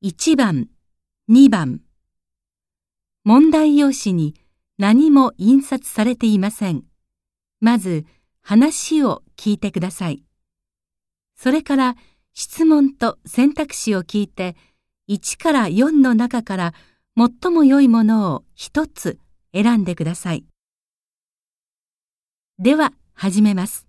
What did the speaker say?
1番、2番。問題用紙に何も印刷されていません。まず話を聞いてください。それから質問と選択肢を聞いて1から4の中から最も良いものを1つ選んでください。では始めます。